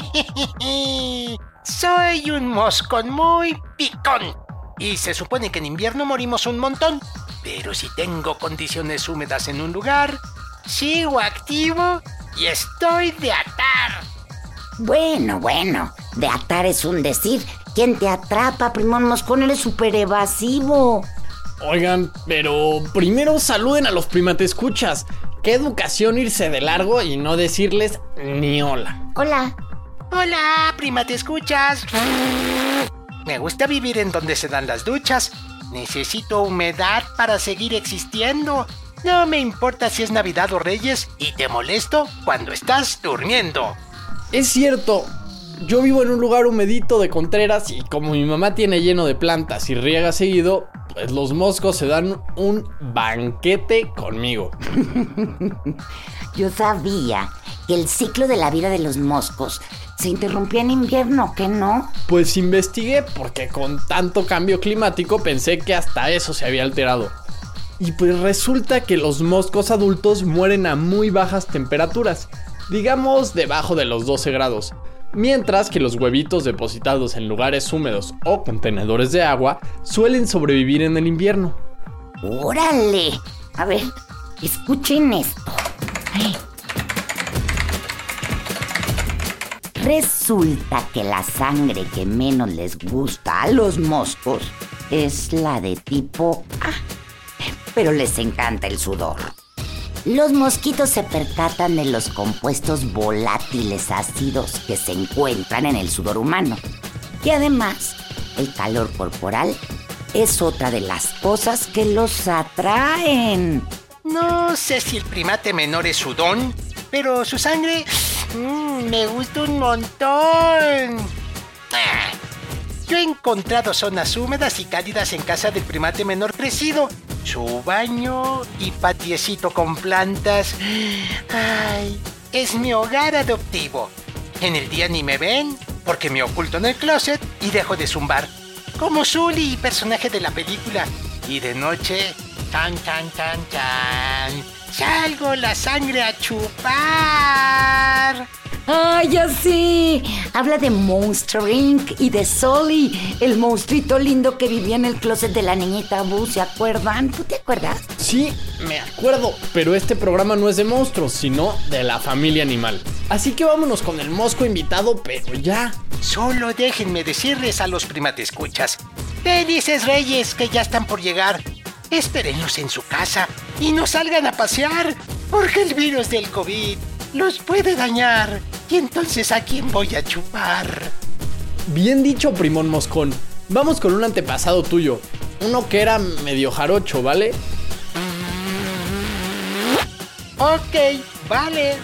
Soy un moscón muy picón. Y se supone que en invierno morimos un montón. Pero si tengo condiciones húmedas en un lugar, sigo activo y estoy de atar. Bueno, bueno, de atar es un decir. ¿Quién te atrapa, primón moscón? Eres súper evasivo. Oigan, pero primero saluden a los primatescuchas. Qué educación irse de largo y no decirles ni hola. Hola. Hola, prima, ¿te escuchas? Me gusta vivir en donde se dan las duchas. Necesito humedad para seguir existiendo. No me importa si es Navidad o Reyes y te molesto cuando estás durmiendo. Es cierto, yo vivo en un lugar humedito de Contreras y como mi mamá tiene lleno de plantas y riega seguido, pues los moscos se dan un banquete conmigo. Yo sabía que el ciclo de la vida de los moscos se interrumpía en invierno, ¿qué no? Pues investigué porque con tanto cambio climático pensé que hasta eso se había alterado. Y pues resulta que los moscos adultos mueren a muy bajas temperaturas, digamos debajo de los 12 grados, mientras que los huevitos depositados en lugares húmedos o contenedores de agua suelen sobrevivir en el invierno. ¡Órale! A ver, escuchen esto. Ay. Resulta que la sangre que menos les gusta a los moscos es la de tipo A. Pero les encanta el sudor. Los mosquitos se percatan de los compuestos volátiles ácidos que se encuentran en el sudor humano. Y además, el calor corporal es otra de las cosas que los atraen. No sé si el primate menor es sudón, pero su sangre mm, me gusta un montón. Yo he encontrado zonas húmedas y cálidas en casa del primate menor crecido. Su baño y patiecito con plantas. Ay, es mi hogar adoptivo. En el día ni me ven porque me oculto en el closet y dejo de zumbar. Como Zully, personaje de la película. Y de noche, tan, tan, tan, tan, salgo la sangre a chupar. ¡Ay, ya sé! Habla de Monster Inc. y de Sully, el monstruito lindo que vivía en el closet de la niñita Boo, ¿se acuerdan? ¿Tú te acuerdas? Sí, me acuerdo, pero este programa no es de monstruos, sino de la familia animal. Así que vámonos con el mosco invitado, pero ya. Solo déjenme decirles a los primatescuchas. Felices reyes que ya están por llegar. Espérenlos en su casa y no salgan a pasear, porque el virus del COVID los puede dañar. Y entonces a quién voy a chupar. Bien dicho, primón moscón. Vamos con un antepasado tuyo. Uno que era medio jarocho, ¿vale? Ok, vale.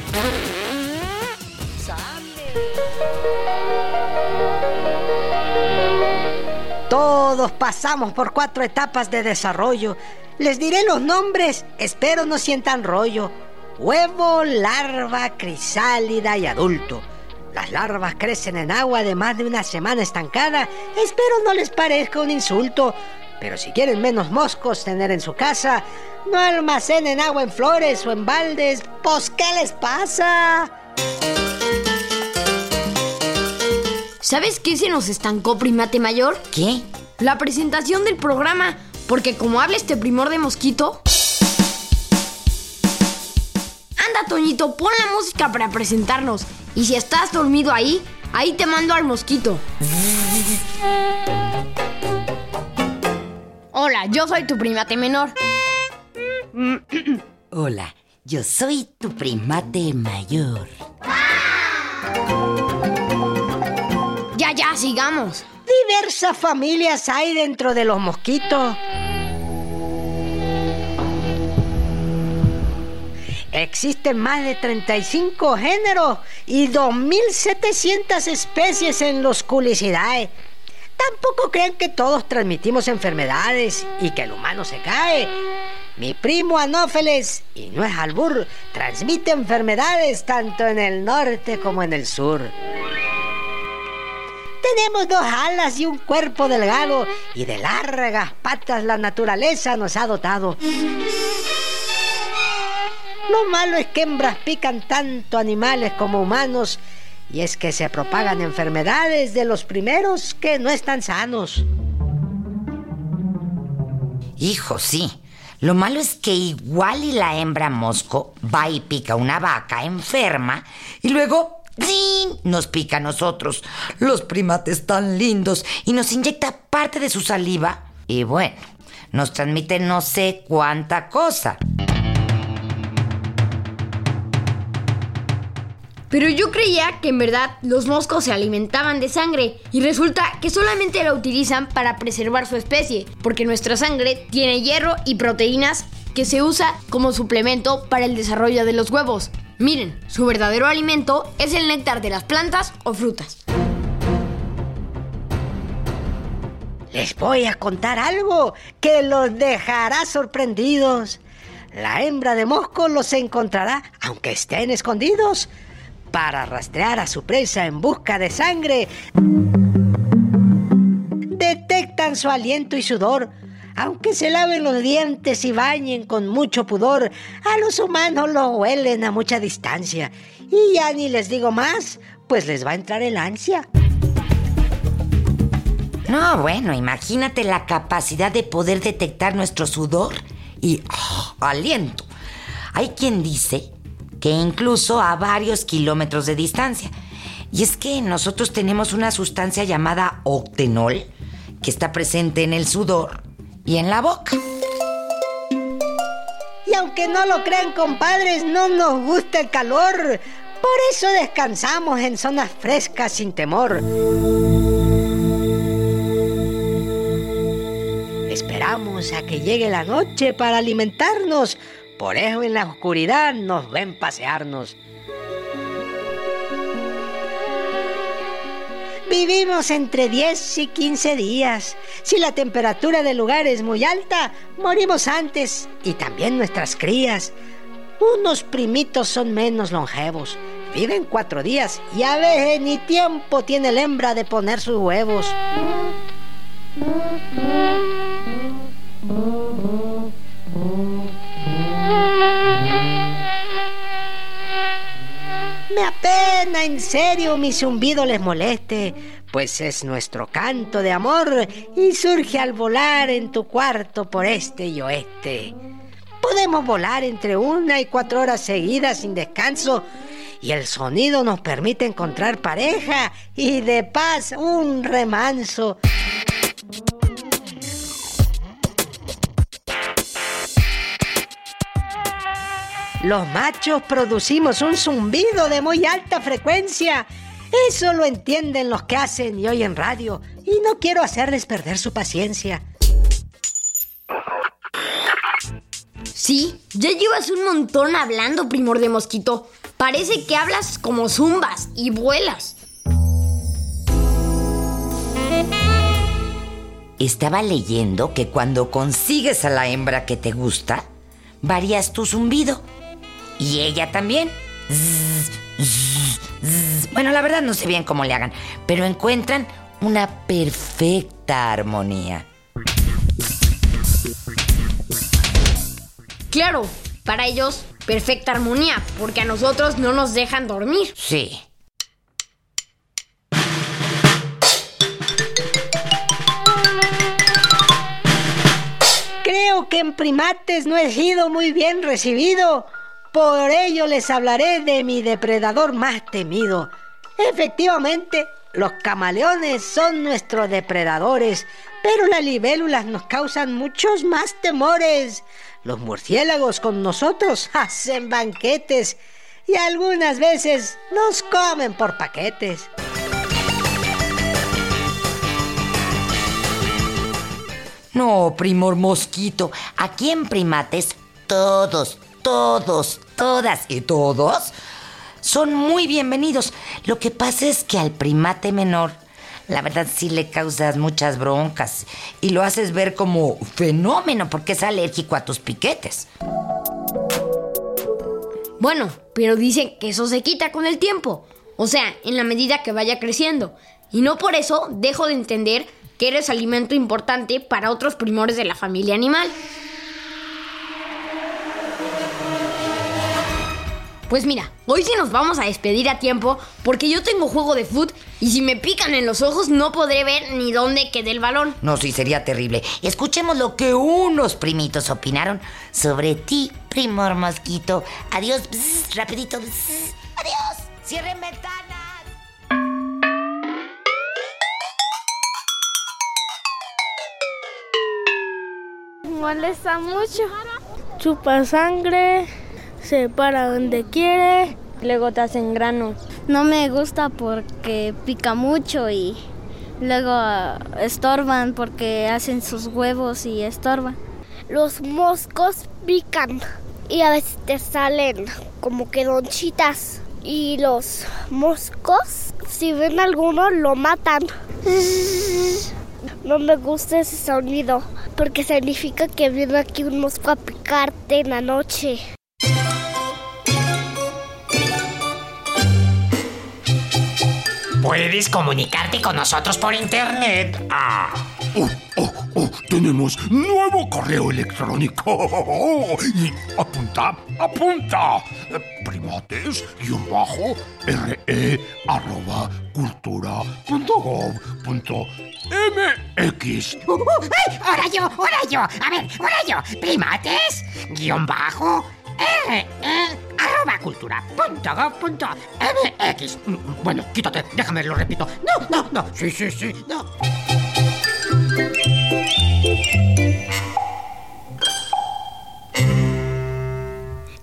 Todos pasamos por cuatro etapas de desarrollo. Les diré los nombres, espero no sientan rollo. Huevo, larva, crisálida y adulto. Las larvas crecen en agua de más de una semana estancada. Espero no les parezca un insulto. Pero si quieren menos moscos tener en su casa, no almacenen agua en flores o en baldes. Pues, ¿qué les pasa? ¿Sabes qué se nos estancó, primate mayor? ¿Qué? La presentación del programa. Porque como habla este primor de mosquito. Toñito, pon la música para presentarnos. Y si estás dormido ahí, ahí te mando al mosquito. Hola, yo soy tu primate menor. Hola, yo soy tu primate mayor. Ya, ya, sigamos. diversas familias hay dentro de los mosquitos. Existen más de 35 géneros y 2.700 especies en los culicidae. Tampoco crean que todos transmitimos enfermedades y que el humano se cae. Mi primo Anófeles, y no albur, transmite enfermedades tanto en el norte como en el sur. Tenemos dos alas y un cuerpo delgado y de largas patas la naturaleza nos ha dotado. Lo malo es que hembras pican tanto animales como humanos y es que se propagan enfermedades de los primeros que no están sanos. Hijo, sí. Lo malo es que igual y la hembra mosco va y pica una vaca enferma y luego nos pica a nosotros, los primates tan lindos, y nos inyecta parte de su saliva y bueno, nos transmite no sé cuánta cosa. Pero yo creía que en verdad los moscos se alimentaban de sangre y resulta que solamente la utilizan para preservar su especie, porque nuestra sangre tiene hierro y proteínas que se usa como suplemento para el desarrollo de los huevos. Miren, su verdadero alimento es el néctar de las plantas o frutas. Les voy a contar algo que los dejará sorprendidos. La hembra de mosco los encontrará aunque estén escondidos para rastrear a su presa en busca de sangre. Detectan su aliento y sudor. Aunque se laven los dientes y bañen con mucho pudor, a los humanos lo huelen a mucha distancia. Y ya ni les digo más, pues les va a entrar el ansia. No, bueno, imagínate la capacidad de poder detectar nuestro sudor y oh, aliento. Hay quien dice que incluso a varios kilómetros de distancia. Y es que nosotros tenemos una sustancia llamada octenol que está presente en el sudor y en la boca. Y aunque no lo crean, compadres, no nos gusta el calor. Por eso descansamos en zonas frescas sin temor. Esperamos a que llegue la noche para alimentarnos por eso en la oscuridad nos ven pasearnos. Vivimos entre 10 y 15 días. Si la temperatura del lugar es muy alta, morimos antes y también nuestras crías. Unos primitos son menos longevos. Viven cuatro días y a veces ni tiempo tiene la hembra de poner sus huevos. En serio mi zumbido les moleste, pues es nuestro canto de amor y surge al volar en tu cuarto por este y oeste. Podemos volar entre una y cuatro horas seguidas sin descanso y el sonido nos permite encontrar pareja y de paz un remanso. Los machos producimos un zumbido de muy alta frecuencia. Eso lo entienden los que hacen y oyen radio. Y no quiero hacerles perder su paciencia. Sí, ya llevas un montón hablando, primor de mosquito. Parece que hablas como zumbas y vuelas. Estaba leyendo que cuando consigues a la hembra que te gusta, varías tu zumbido. Y ella también. Bueno, la verdad no sé bien cómo le hagan, pero encuentran una perfecta armonía. Claro, para ellos, perfecta armonía, porque a nosotros no nos dejan dormir. Sí. Creo que en primates no he sido muy bien recibido. Por ello les hablaré de mi depredador más temido. Efectivamente, los camaleones son nuestros depredadores, pero las libélulas nos causan muchos más temores. Los murciélagos con nosotros hacen banquetes y algunas veces nos comen por paquetes. No, primor mosquito. Aquí en primates, todos, todos, todas y todos son muy bienvenidos. Lo que pasa es que al primate menor, la verdad sí le causas muchas broncas y lo haces ver como fenómeno porque es alérgico a tus piquetes. Bueno, pero dicen que eso se quita con el tiempo. O sea, en la medida que vaya creciendo. Y no por eso dejo de entender que eres alimento importante para otros primores de la familia animal. Pues mira, hoy sí nos vamos a despedir a tiempo porque yo tengo juego de foot y si me pican en los ojos no podré ver ni dónde quede el balón. No, sí, sería terrible. Escuchemos lo que unos primitos opinaron sobre ti, primor mosquito. Adiós, bzz, rapidito. bzz. Adiós. Cierren ventanas. molesta mucho. Chupa sangre, se para donde quiere. Luego te hacen granos. No me gusta porque pica mucho y luego ah, estorban porque hacen sus huevos y estorban. Los moscos pican y a veces te salen como que donchitas. Y los moscos, si ven alguno, lo matan. No me gusta ese sonido porque significa que viene aquí un mosco a picarte en la noche. Puedes comunicarte con nosotros por internet. Ah. Oh, oh, oh, tenemos nuevo correo electrónico. Y apunta, apunta. Primates, guion bajo, re, arroba, cultura, punto gov, punto mx. Uh, uh, ¡Ay! ¡Ahora yo! ¡Ahora yo! A ver, ahora yo. Primates, guion bajo, arroba cultura, punto gov, punto mx. Mm, Bueno, quítate, déjame, lo repito. No, no, no. Sí, sí, sí, no.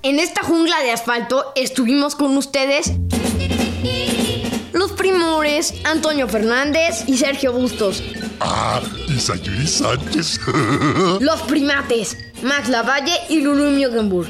En esta jungla de asfalto estuvimos con ustedes los primores Antonio Fernández y Sergio Bustos. Ah, y Sayuri Sánchez. Los primates Max Lavalle y Lulu Miogenburg.